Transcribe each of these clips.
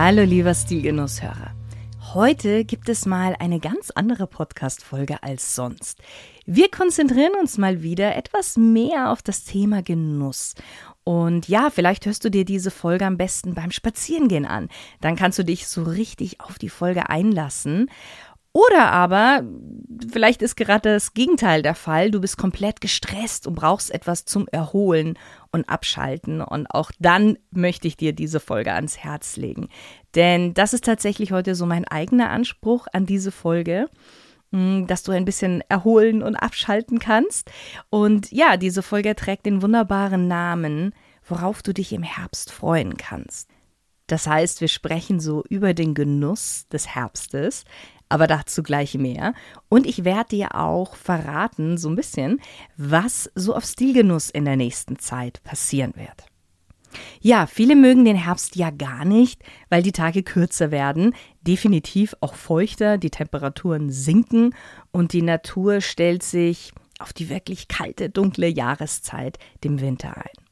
Hallo lieber Stilgenusshörer. Heute gibt es mal eine ganz andere Podcast-Folge als sonst. Wir konzentrieren uns mal wieder etwas mehr auf das Thema Genuss. Und ja, vielleicht hörst du dir diese Folge am besten beim Spazierengehen an. Dann kannst du dich so richtig auf die Folge einlassen. Oder aber, vielleicht ist gerade das Gegenteil der Fall. Du bist komplett gestresst und brauchst etwas zum Erholen und Abschalten. Und auch dann möchte ich dir diese Folge ans Herz legen. Denn das ist tatsächlich heute so mein eigener Anspruch an diese Folge hm, dass du ein bisschen erholen und abschalten kannst. Und ja, diese Folge trägt den wunderbaren Namen, worauf du dich im Herbst freuen kannst. Das heißt, wir sprechen so über den Genuss des Herbstes, aber dazu gleich mehr. Und ich werde dir auch verraten, so ein bisschen, was so auf Stilgenuss in der nächsten Zeit passieren wird. Ja, viele mögen den Herbst ja gar nicht, weil die Tage kürzer werden, definitiv auch feuchter, die Temperaturen sinken und die Natur stellt sich auf die wirklich kalte, dunkle Jahreszeit, dem Winter ein.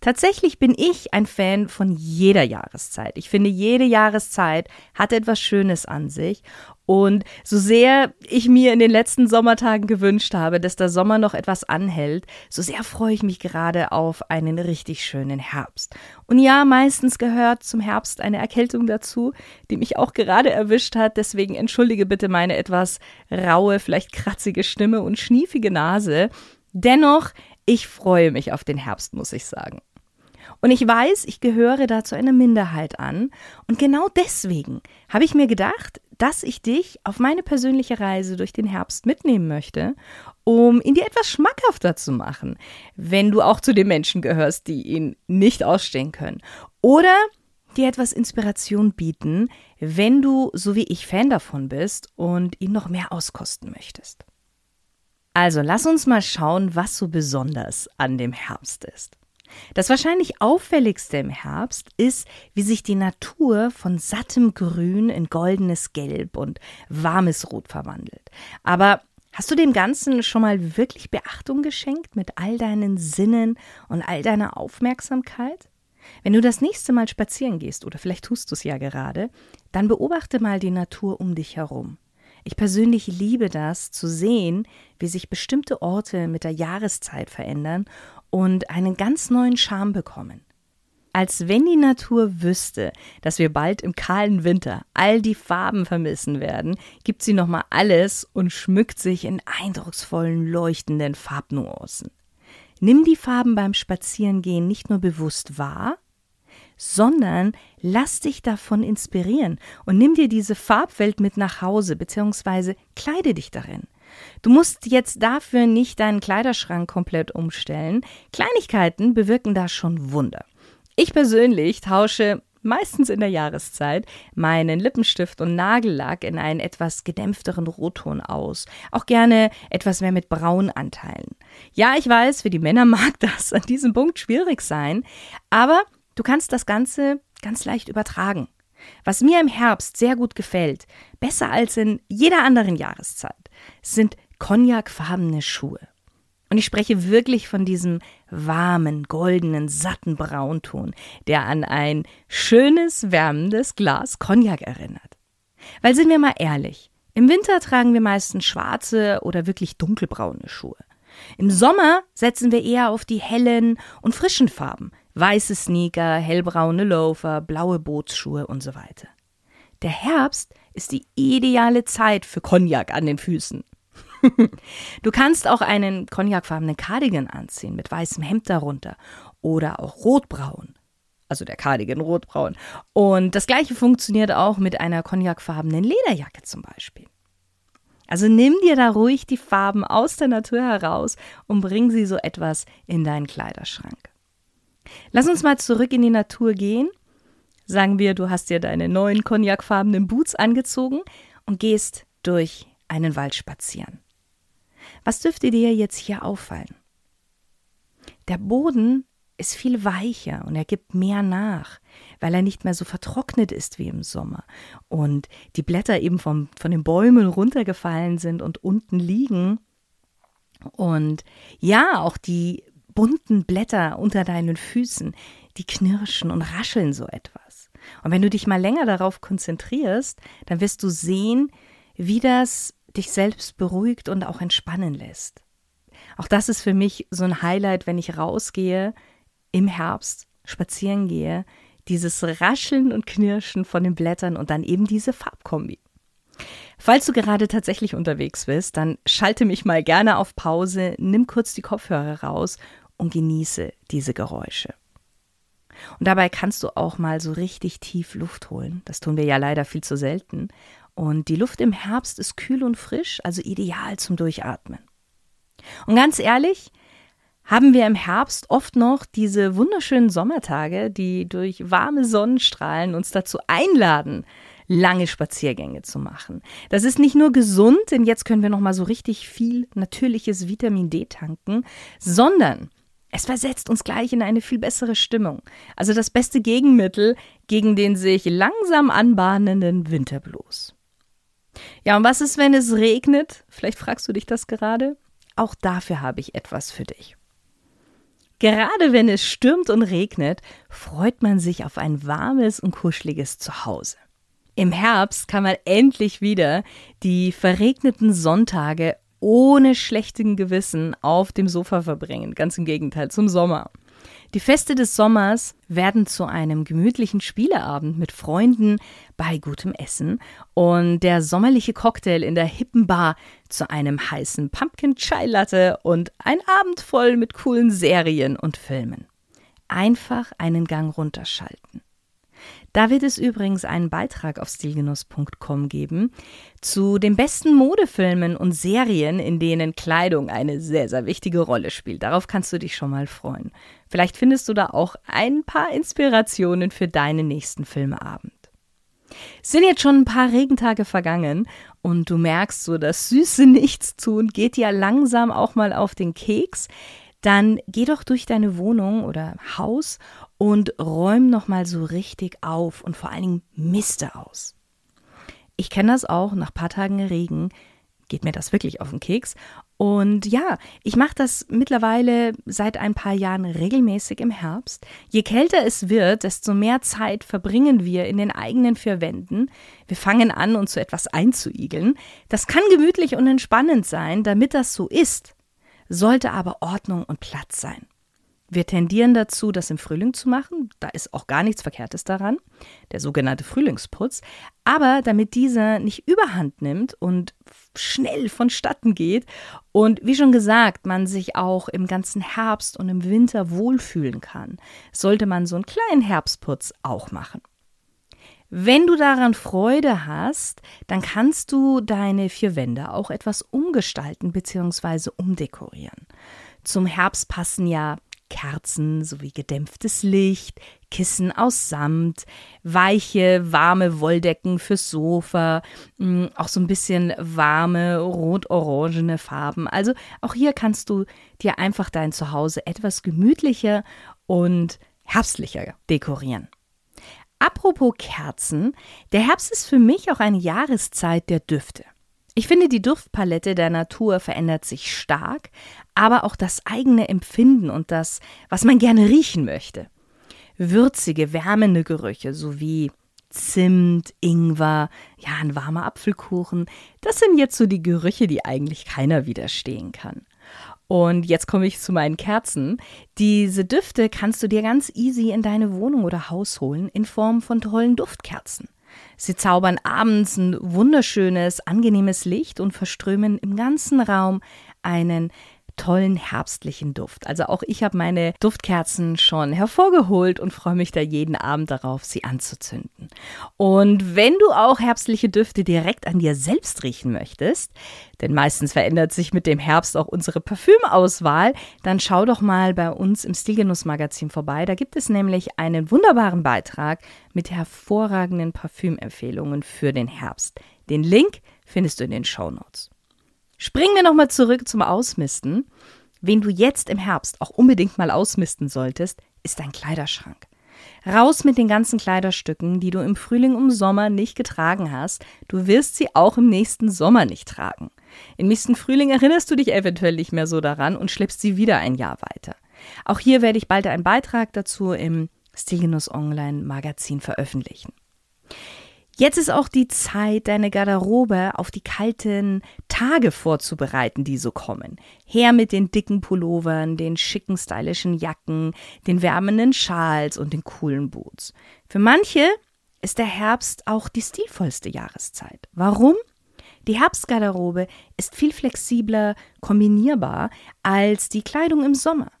Tatsächlich bin ich ein Fan von jeder Jahreszeit. Ich finde, jede Jahreszeit hat etwas Schönes an sich. Und so sehr ich mir in den letzten Sommertagen gewünscht habe, dass der Sommer noch etwas anhält, so sehr freue ich mich gerade auf einen richtig schönen Herbst. Und ja, meistens gehört zum Herbst eine Erkältung dazu, die mich auch gerade erwischt hat. Deswegen entschuldige bitte meine etwas raue, vielleicht kratzige Stimme und schniefige Nase. Dennoch, ich freue mich auf den Herbst, muss ich sagen. Und ich weiß, ich gehöre da zu einer Minderheit an. Und genau deswegen habe ich mir gedacht, dass ich dich auf meine persönliche Reise durch den Herbst mitnehmen möchte, um ihn dir etwas schmackhafter zu machen, wenn du auch zu den Menschen gehörst, die ihn nicht ausstehen können. Oder dir etwas Inspiration bieten, wenn du, so wie ich, Fan davon bist und ihn noch mehr auskosten möchtest. Also lass uns mal schauen, was so besonders an dem Herbst ist. Das wahrscheinlich auffälligste im Herbst ist, wie sich die Natur von sattem Grün in goldenes Gelb und warmes Rot verwandelt. Aber hast du dem Ganzen schon mal wirklich Beachtung geschenkt mit all deinen Sinnen und all deiner Aufmerksamkeit? Wenn du das nächste Mal spazieren gehst, oder vielleicht tust du es ja gerade, dann beobachte mal die Natur um dich herum. Ich persönlich liebe das, zu sehen, wie sich bestimmte Orte mit der Jahreszeit verändern und einen ganz neuen Charme bekommen. Als wenn die Natur wüsste, dass wir bald im kahlen Winter all die Farben vermissen werden, gibt sie nochmal alles und schmückt sich in eindrucksvollen, leuchtenden Farbnuancen. Nimm die Farben beim Spazierengehen nicht nur bewusst wahr, sondern lass dich davon inspirieren und nimm dir diese Farbwelt mit nach Hause bzw. kleide dich darin. Du musst jetzt dafür nicht deinen Kleiderschrank komplett umstellen. Kleinigkeiten bewirken da schon Wunder. Ich persönlich tausche meistens in der Jahreszeit, meinen Lippenstift und Nagellack in einen etwas gedämpfteren Rotton aus. Auch gerne etwas mehr mit Braunanteilen. Ja, ich weiß, für die Männer mag das an diesem Punkt schwierig sein, aber du kannst das Ganze ganz leicht übertragen. Was mir im Herbst sehr gut gefällt, besser als in jeder anderen Jahreszeit, sind cognacfarbene Schuhe. Und ich spreche wirklich von diesem warmen, goldenen, satten Braunton, der an ein schönes, wärmendes Glas Cognac erinnert. Weil sind wir mal ehrlich, im Winter tragen wir meistens schwarze oder wirklich dunkelbraune Schuhe. Im Sommer setzen wir eher auf die hellen und frischen Farben, weiße Sneaker, hellbraune Loafer, blaue Bootsschuhe und so weiter. Der Herbst ist die ideale Zeit für Cognac an den Füßen. du kannst auch einen cognacfarbenen Cardigan anziehen mit weißem Hemd darunter oder auch rotbraun. Also der Cardigan rotbraun. Und das gleiche funktioniert auch mit einer cognacfarbenen Lederjacke zum Beispiel. Also nimm dir da ruhig die Farben aus der Natur heraus und bring sie so etwas in deinen Kleiderschrank. Lass uns mal zurück in die Natur gehen. Sagen wir, du hast dir deine neuen cognacfarbenen Boots angezogen und gehst durch einen Wald spazieren. Was dürfte dir jetzt hier auffallen? Der Boden ist viel weicher und er gibt mehr nach, weil er nicht mehr so vertrocknet ist wie im Sommer und die Blätter eben vom, von den Bäumen runtergefallen sind und unten liegen. Und ja, auch die bunten Blätter unter deinen Füßen, die knirschen und rascheln so etwas. Und wenn du dich mal länger darauf konzentrierst, dann wirst du sehen, wie das dich selbst beruhigt und auch entspannen lässt. Auch das ist für mich so ein Highlight, wenn ich rausgehe im Herbst spazieren gehe, dieses Rascheln und Knirschen von den Blättern und dann eben diese Farbkombi. Falls du gerade tatsächlich unterwegs bist, dann schalte mich mal gerne auf Pause, nimm kurz die Kopfhörer raus und genieße diese Geräusche. Und dabei kannst du auch mal so richtig tief Luft holen. Das tun wir ja leider viel zu selten. Und die Luft im Herbst ist kühl und frisch, also ideal zum Durchatmen. Und ganz ehrlich, haben wir im Herbst oft noch diese wunderschönen Sommertage, die durch warme Sonnenstrahlen uns dazu einladen, lange Spaziergänge zu machen. Das ist nicht nur gesund, denn jetzt können wir noch mal so richtig viel natürliches Vitamin D tanken, sondern es versetzt uns gleich in eine viel bessere Stimmung. Also das beste Gegenmittel gegen den sich langsam anbahnenden Winterblues. Ja, und was ist, wenn es regnet? Vielleicht fragst du dich das gerade. Auch dafür habe ich etwas für dich. Gerade wenn es stürmt und regnet, freut man sich auf ein warmes und kuscheliges Zuhause. Im Herbst kann man endlich wieder die verregneten Sonntage ohne schlechten Gewissen auf dem Sofa verbringen. Ganz im Gegenteil, zum Sommer. Die Feste des Sommers werden zu einem gemütlichen Spieleabend mit Freunden bei gutem Essen und der sommerliche Cocktail in der hippen Bar zu einem heißen Pumpkin Chai Latte und ein Abend voll mit coolen Serien und Filmen. Einfach einen Gang runterschalten. Da wird es übrigens einen Beitrag auf stilgenuss.com geben zu den besten Modefilmen und Serien, in denen Kleidung eine sehr, sehr wichtige Rolle spielt. Darauf kannst du dich schon mal freuen. Vielleicht findest du da auch ein paar Inspirationen für deinen nächsten Filmeabend. Sind jetzt schon ein paar Regentage vergangen und du merkst so, das süße Nichtstun geht ja langsam auch mal auf den Keks, dann geh doch durch deine Wohnung oder Haus und räum noch mal so richtig auf und vor allen Dingen Miste aus. Ich kenne das auch, nach ein paar Tagen Regen geht mir das wirklich auf den Keks. Und ja, ich mache das mittlerweile seit ein paar Jahren regelmäßig im Herbst. Je kälter es wird, desto mehr Zeit verbringen wir in den eigenen vier Wänden. Wir fangen an, uns so etwas einzuigeln. Das kann gemütlich und entspannend sein, damit das so ist, sollte aber Ordnung und Platz sein. Wir tendieren dazu, das im Frühling zu machen. Da ist auch gar nichts Verkehrtes daran, der sogenannte Frühlingsputz. Aber damit dieser nicht überhand nimmt und schnell vonstatten geht und wie schon gesagt, man sich auch im ganzen Herbst und im Winter wohlfühlen kann, sollte man so einen kleinen Herbstputz auch machen. Wenn du daran Freude hast, dann kannst du deine vier Wände auch etwas umgestalten bzw. umdekorieren. Zum Herbst passen ja Kerzen sowie gedämpftes Licht, Kissen aus Samt, weiche, warme Wolldecken fürs Sofa, mm, auch so ein bisschen warme, rot-orangene Farben. Also auch hier kannst du dir einfach dein Zuhause etwas gemütlicher und herbstlicher dekorieren. Apropos Kerzen, der Herbst ist für mich auch eine Jahreszeit der Düfte. Ich finde, die Duftpalette der Natur verändert sich stark, aber auch das eigene Empfinden und das, was man gerne riechen möchte. Würzige, wärmende Gerüche sowie Zimt, Ingwer, ja, ein warmer Apfelkuchen, das sind jetzt so die Gerüche, die eigentlich keiner widerstehen kann. Und jetzt komme ich zu meinen Kerzen. Diese Düfte kannst du dir ganz easy in deine Wohnung oder Haus holen in Form von tollen Duftkerzen. Sie zaubern abends ein wunderschönes, angenehmes Licht und verströmen im ganzen Raum einen tollen herbstlichen Duft. Also auch ich habe meine Duftkerzen schon hervorgeholt und freue mich da jeden Abend darauf, sie anzuzünden. Und wenn du auch herbstliche Düfte direkt an dir selbst riechen möchtest, denn meistens verändert sich mit dem Herbst auch unsere Parfümauswahl, dann schau doch mal bei uns im Stilgenuss Magazin vorbei. Da gibt es nämlich einen wunderbaren Beitrag mit hervorragenden Parfümempfehlungen für den Herbst. Den Link findest du in den Show Notes. Springen wir nochmal zurück zum Ausmisten. Wen du jetzt im Herbst auch unbedingt mal ausmisten solltest, ist dein Kleiderschrank. Raus mit den ganzen Kleiderstücken, die du im Frühling und Sommer nicht getragen hast. Du wirst sie auch im nächsten Sommer nicht tragen. Im nächsten Frühling erinnerst du dich eventuell nicht mehr so daran und schleppst sie wieder ein Jahr weiter. Auch hier werde ich bald einen Beitrag dazu im Stilgenuss Online Magazin veröffentlichen. Jetzt ist auch die Zeit, deine Garderobe auf die kalten Tage vorzubereiten, die so kommen. Her mit den dicken Pullovern, den schicken, stylischen Jacken, den wärmenden Schals und den coolen Boots. Für manche ist der Herbst auch die stilvollste Jahreszeit. Warum? Die Herbstgarderobe ist viel flexibler kombinierbar als die Kleidung im Sommer.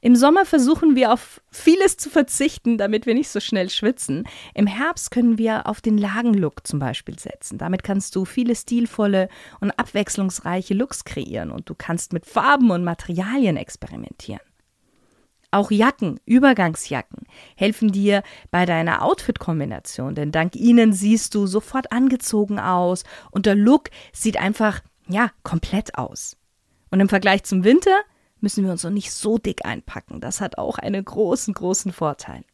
Im Sommer versuchen wir auf vieles zu verzichten, damit wir nicht so schnell schwitzen. Im Herbst können wir auf den Lagenlook zum Beispiel setzen. Damit kannst du viele stilvolle und abwechslungsreiche Looks kreieren und du kannst mit Farben und Materialien experimentieren. Auch Jacken, Übergangsjacken, helfen dir bei deiner Outfit-Kombination, denn dank ihnen siehst du sofort angezogen aus und der Look sieht einfach, ja, komplett aus. Und im Vergleich zum Winter müssen wir uns noch nicht so dick einpacken. Das hat auch einen großen, großen Vorteil.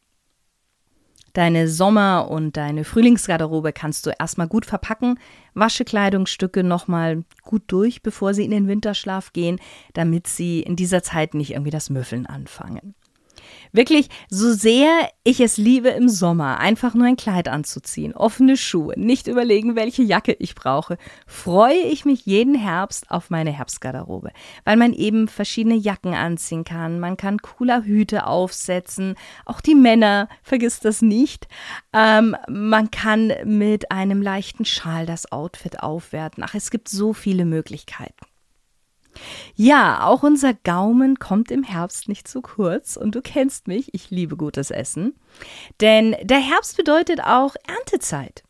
Deine Sommer- und deine Frühlingsgarderobe kannst du erstmal gut verpacken. Wasche Kleidungsstücke nochmal gut durch, bevor sie in den Winterschlaf gehen, damit sie in dieser Zeit nicht irgendwie das Müffeln anfangen. Wirklich, so sehr ich es liebe im Sommer, einfach nur ein Kleid anzuziehen, offene Schuhe, nicht überlegen, welche Jacke ich brauche, freue ich mich jeden Herbst auf meine Herbstgarderobe, weil man eben verschiedene Jacken anziehen kann, man kann cooler Hüte aufsetzen, auch die Männer, vergiss das nicht, ähm, man kann mit einem leichten Schal das Outfit aufwerten. Ach, es gibt so viele Möglichkeiten. Ja, auch unser Gaumen kommt im Herbst nicht zu kurz und du kennst mich, ich liebe gutes Essen. Denn der Herbst bedeutet auch Erntezeit.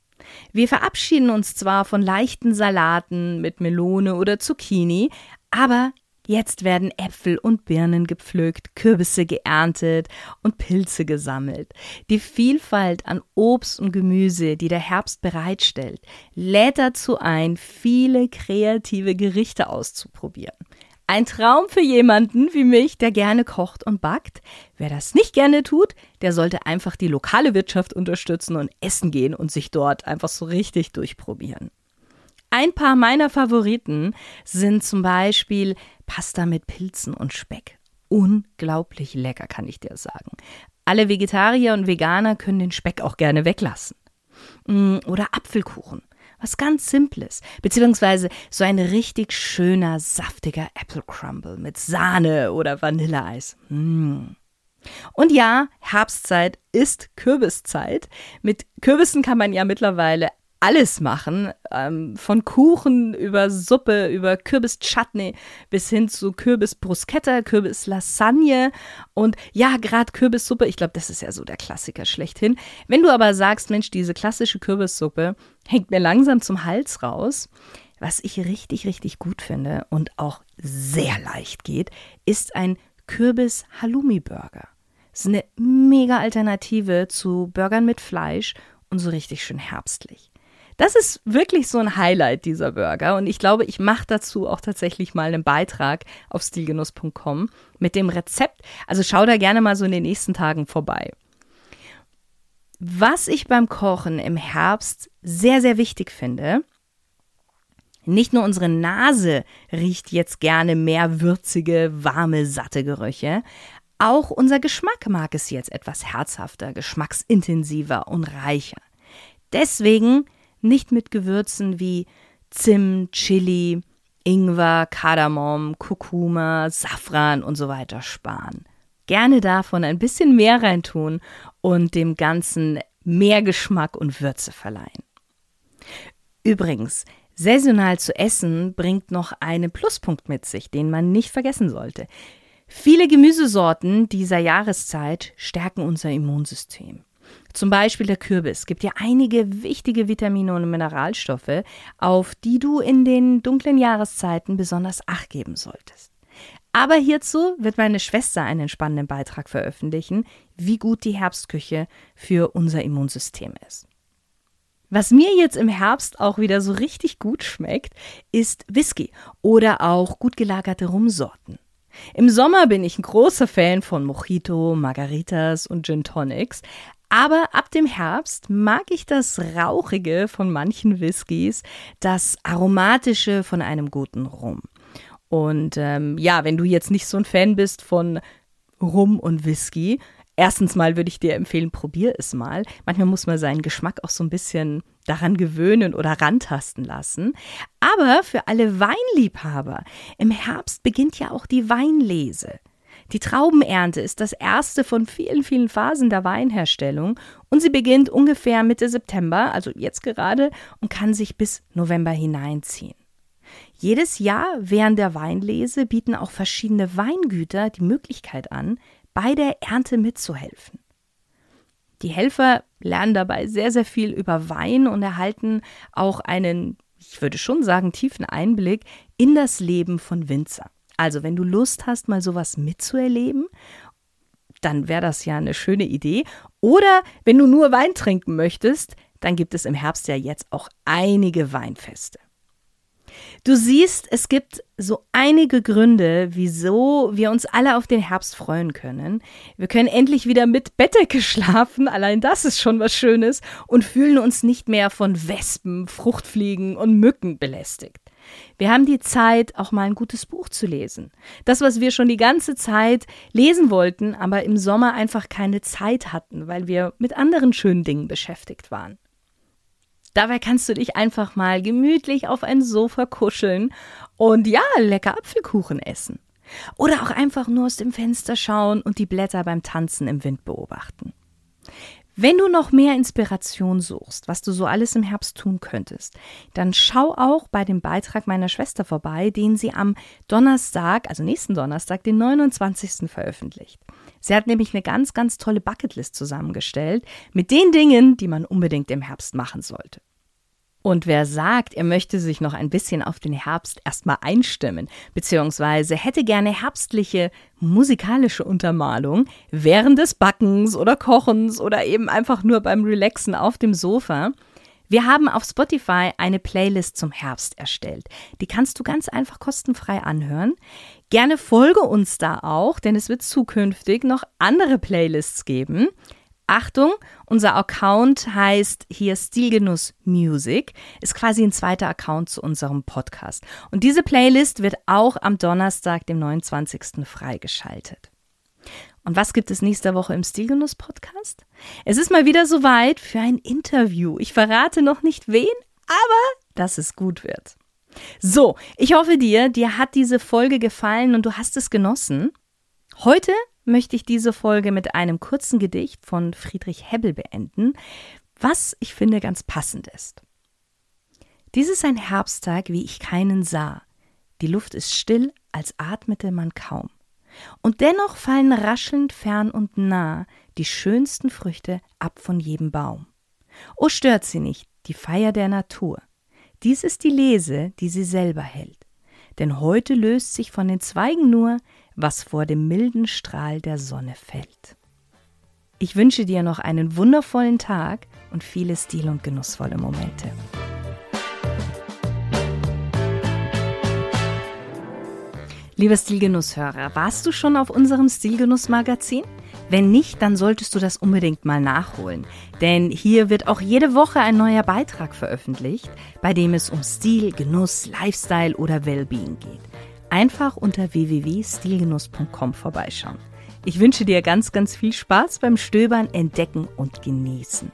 Wir verabschieden uns zwar von leichten Salaten mit Melone oder Zucchini, aber Jetzt werden Äpfel und Birnen gepflückt, Kürbisse geerntet und Pilze gesammelt. Die Vielfalt an Obst und Gemüse, die der Herbst bereitstellt, lädt dazu ein, viele kreative Gerichte auszuprobieren. Ein Traum für jemanden wie mich, der gerne kocht und backt. Wer das nicht gerne tut, der sollte einfach die lokale Wirtschaft unterstützen und essen gehen und sich dort einfach so richtig durchprobieren. Ein paar meiner Favoriten sind zum Beispiel Pasta mit Pilzen und Speck. Unglaublich lecker, kann ich dir sagen. Alle Vegetarier und Veganer können den Speck auch gerne weglassen. Mm, oder Apfelkuchen. Was ganz Simples. Beziehungsweise so ein richtig schöner, saftiger Apple Crumble mit Sahne oder Vanilleeis. Mm. Und ja, Herbstzeit ist Kürbiszeit. Mit Kürbissen kann man ja mittlerweile alles machen, ähm, von Kuchen über Suppe, über Kürbis-Chutney bis hin zu Kürbis-Bruschetta, Kürbis-Lasagne und ja, gerade Kürbissuppe, ich glaube, das ist ja so der Klassiker schlechthin. Wenn du aber sagst, Mensch, diese klassische Kürbissuppe hängt mir langsam zum Hals raus, was ich richtig, richtig gut finde und auch sehr leicht geht, ist ein Kürbis-Halloumi-Burger. Das ist eine mega Alternative zu Burgern mit Fleisch und so richtig schön herbstlich. Das ist wirklich so ein Highlight dieser Burger und ich glaube, ich mache dazu auch tatsächlich mal einen Beitrag auf stilgenuss.com mit dem Rezept. Also schau da gerne mal so in den nächsten Tagen vorbei. Was ich beim Kochen im Herbst sehr, sehr wichtig finde, nicht nur unsere Nase riecht jetzt gerne mehr würzige, warme, satte Gerüche, auch unser Geschmack mag es jetzt etwas herzhafter, geschmacksintensiver und reicher. Deswegen nicht mit Gewürzen wie Zimt, Chili, Ingwer, Kardamom, Kurkuma, Safran und so weiter sparen. Gerne davon ein bisschen mehr reintun und dem Ganzen mehr Geschmack und Würze verleihen. Übrigens, Saisonal zu essen bringt noch einen Pluspunkt mit sich, den man nicht vergessen sollte. Viele Gemüsesorten dieser Jahreszeit stärken unser Immunsystem. Zum Beispiel der Kürbis gibt dir einige wichtige Vitamine und Mineralstoffe, auf die du in den dunklen Jahreszeiten besonders Acht geben solltest. Aber hierzu wird meine Schwester einen spannenden Beitrag veröffentlichen, wie gut die Herbstküche für unser Immunsystem ist. Was mir jetzt im Herbst auch wieder so richtig gut schmeckt, ist Whisky oder auch gut gelagerte Rumsorten. Im Sommer bin ich ein großer Fan von Mojito, Margaritas und Gin Tonics, aber ab dem Herbst mag ich das Rauchige von manchen Whiskys, das Aromatische von einem guten Rum. Und ähm, ja, wenn du jetzt nicht so ein Fan bist von Rum und Whisky, Erstens mal würde ich dir empfehlen, probier es mal. Manchmal muss man seinen Geschmack auch so ein bisschen daran gewöhnen oder rantasten lassen. Aber für alle Weinliebhaber, im Herbst beginnt ja auch die Weinlese. Die Traubenernte ist das erste von vielen, vielen Phasen der Weinherstellung und sie beginnt ungefähr Mitte September, also jetzt gerade, und kann sich bis November hineinziehen. Jedes Jahr während der Weinlese bieten auch verschiedene Weingüter die Möglichkeit an, bei der Ernte mitzuhelfen. Die Helfer lernen dabei sehr, sehr viel über Wein und erhalten auch einen, ich würde schon sagen, tiefen Einblick in das Leben von Winzer. Also, wenn du Lust hast, mal sowas mitzuerleben, dann wäre das ja eine schöne Idee. Oder wenn du nur Wein trinken möchtest, dann gibt es im Herbst ja jetzt auch einige Weinfeste. Du siehst, es gibt so einige Gründe, wieso wir uns alle auf den Herbst freuen können. Wir können endlich wieder mit Bettdecke schlafen, allein das ist schon was Schönes, und fühlen uns nicht mehr von Wespen, Fruchtfliegen und Mücken belästigt. Wir haben die Zeit, auch mal ein gutes Buch zu lesen. Das, was wir schon die ganze Zeit lesen wollten, aber im Sommer einfach keine Zeit hatten, weil wir mit anderen schönen Dingen beschäftigt waren. Dabei kannst du dich einfach mal gemütlich auf ein Sofa kuscheln und ja, lecker Apfelkuchen essen. Oder auch einfach nur aus dem Fenster schauen und die Blätter beim Tanzen im Wind beobachten. Wenn du noch mehr Inspiration suchst, was du so alles im Herbst tun könntest, dann schau auch bei dem Beitrag meiner Schwester vorbei, den sie am Donnerstag, also nächsten Donnerstag, den 29. veröffentlicht. Sie hat nämlich eine ganz, ganz tolle Bucketlist zusammengestellt mit den Dingen, die man unbedingt im Herbst machen sollte. Und wer sagt, er möchte sich noch ein bisschen auf den Herbst erstmal einstimmen, beziehungsweise hätte gerne herbstliche musikalische Untermalung während des Backens oder Kochens oder eben einfach nur beim Relaxen auf dem Sofa, wir haben auf Spotify eine Playlist zum Herbst erstellt. Die kannst du ganz einfach kostenfrei anhören. Gerne folge uns da auch, denn es wird zukünftig noch andere Playlists geben. Achtung, unser Account heißt hier Stilgenuss Music, ist quasi ein zweiter Account zu unserem Podcast. Und diese Playlist wird auch am Donnerstag, dem 29. freigeschaltet. Und was gibt es nächste Woche im Stilgenuss Podcast? Es ist mal wieder soweit für ein Interview. Ich verrate noch nicht wen, aber dass es gut wird. So, ich hoffe dir, dir hat diese Folge gefallen und du hast es genossen. Heute möchte ich diese Folge mit einem kurzen Gedicht von Friedrich Hebbel beenden, was ich finde ganz passend ist. Dies ist ein Herbsttag, wie ich keinen sah. Die Luft ist still, als atmete man kaum. Und dennoch fallen raschelnd fern und nah die schönsten Früchte ab von jedem Baum. O stört sie nicht, die Feier der Natur. Dies ist die Lese, die sie selber hält. Denn heute löst sich von den Zweigen nur, was vor dem milden Strahl der Sonne fällt. Ich wünsche dir noch einen wundervollen Tag und viele stil- und genussvolle Momente. Lieber Stilgenusshörer, warst du schon auf unserem Stilgenuss-Magazin? Wenn nicht, dann solltest du das unbedingt mal nachholen. Denn hier wird auch jede Woche ein neuer Beitrag veröffentlicht, bei dem es um Stil, Genuss, Lifestyle oder Wellbeing geht. Einfach unter www.stilgenuss.com vorbeischauen. Ich wünsche dir ganz, ganz viel Spaß beim Stöbern, Entdecken und Genießen.